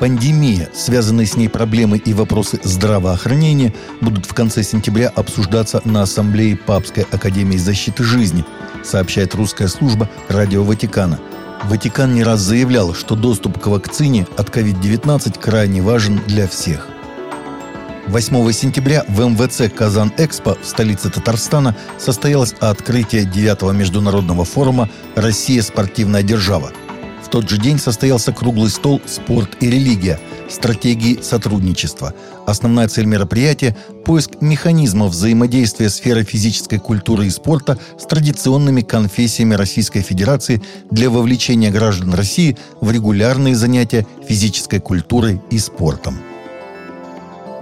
Пандемия, связанные с ней проблемы и вопросы здравоохранения будут в конце сентября обсуждаться на Ассамблее Папской Академии защиты жизни, сообщает русская служба Радио Ватикана. Ватикан не раз заявлял, что доступ к вакцине от COVID-19 крайне важен для всех. 8 сентября в МВЦ «Казан-Экспо» в столице Татарстана состоялось открытие 9 международного форума «Россия – спортивная держава», в тот же день состоялся круглый стол «Спорт и религия. Стратегии сотрудничества». Основная цель мероприятия – поиск механизмов взаимодействия сферы физической культуры и спорта с традиционными конфессиями Российской Федерации для вовлечения граждан России в регулярные занятия физической культурой и спортом.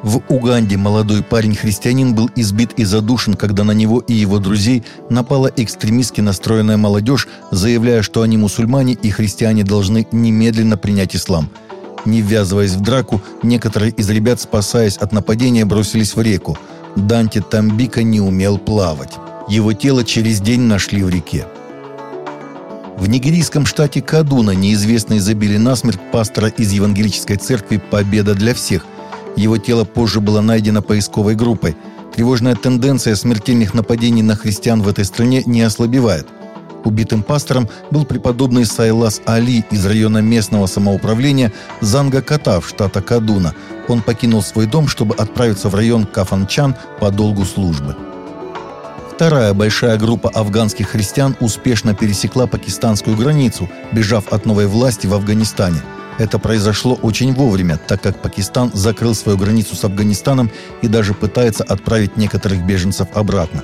В Уганде молодой парень-христианин был избит и задушен, когда на него и его друзей напала экстремистски настроенная молодежь, заявляя, что они мусульмане и христиане должны немедленно принять ислам. Не ввязываясь в драку, некоторые из ребят, спасаясь от нападения, бросились в реку. Данте Тамбика не умел плавать. Его тело через день нашли в реке. В нигерийском штате Кадуна неизвестные забили насмерть пастора из евангелической церкви «Победа для всех», его тело позже было найдено поисковой группой. Тревожная тенденция смертельных нападений на христиан в этой стране не ослабевает. Убитым пастором был преподобный Сайлас Али из района местного самоуправления Занга Катав, штата Кадуна. Он покинул свой дом, чтобы отправиться в район Кафанчан по долгу службы. Вторая большая группа афганских христиан успешно пересекла пакистанскую границу, бежав от новой власти в Афганистане – это произошло очень вовремя, так как Пакистан закрыл свою границу с Афганистаном и даже пытается отправить некоторых беженцев обратно.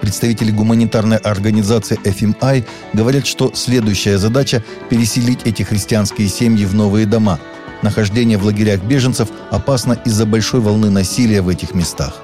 Представители гуманитарной организации FMI говорят, что следующая задача – переселить эти христианские семьи в новые дома. Нахождение в лагерях беженцев опасно из-за большой волны насилия в этих местах.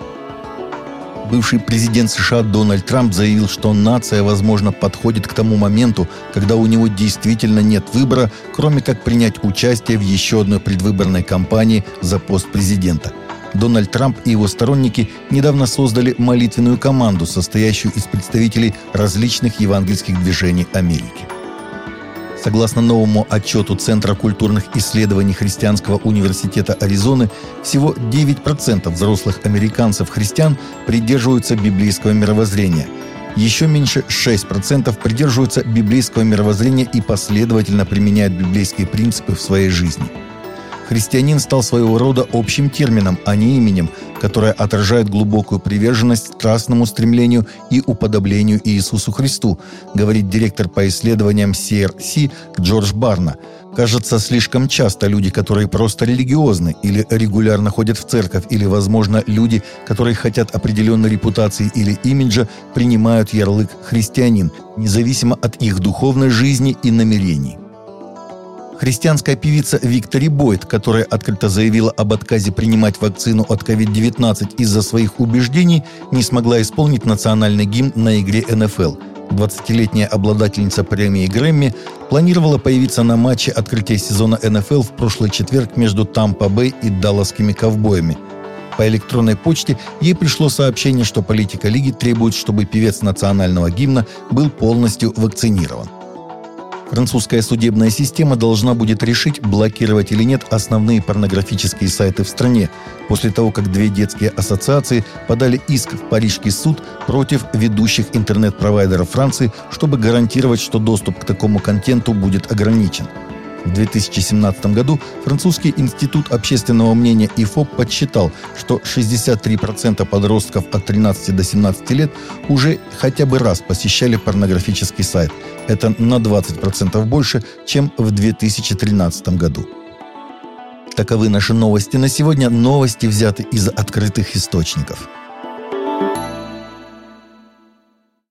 Бывший президент США Дональд Трамп заявил, что нация, возможно, подходит к тому моменту, когда у него действительно нет выбора, кроме как принять участие в еще одной предвыборной кампании за пост президента. Дональд Трамп и его сторонники недавно создали молитвенную команду, состоящую из представителей различных евангельских движений Америки. Согласно новому отчету Центра культурных исследований Христианского университета Аризоны, всего 9% взрослых американцев-христиан придерживаются библейского мировоззрения. Еще меньше 6% придерживаются библейского мировоззрения и последовательно применяют библейские принципы в своей жизни – Христианин стал своего рода общим термином, а не именем, которое отражает глубокую приверженность страстному стремлению и уподоблению Иисусу Христу, говорит директор по исследованиям CRC Джордж Барна. Кажется, слишком часто люди, которые просто религиозны или регулярно ходят в церковь, или, возможно, люди, которые хотят определенной репутации или имиджа, принимают ярлык «христианин», независимо от их духовной жизни и намерений. Христианская певица Виктори Бойт, которая открыто заявила об отказе принимать вакцину от COVID-19 из-за своих убеждений, не смогла исполнить национальный гимн на игре НФЛ. 20-летняя обладательница премии Грэмми планировала появиться на матче открытия сезона НФЛ в прошлый четверг между Тампа-Бэй и Далласскими ковбоями. По электронной почте ей пришло сообщение, что политика лиги требует, чтобы певец национального гимна был полностью вакцинирован. Французская судебная система должна будет решить, блокировать или нет основные порнографические сайты в стране, после того, как две детские ассоциации подали иск в Парижский суд против ведущих интернет-провайдеров Франции, чтобы гарантировать, что доступ к такому контенту будет ограничен. В 2017 году французский институт общественного мнения ИФОП подсчитал, что 63% подростков от 13 до 17 лет уже хотя бы раз посещали порнографический сайт. Это на 20% больше, чем в 2013 году. Таковы наши новости на сегодня. Новости взяты из открытых источников.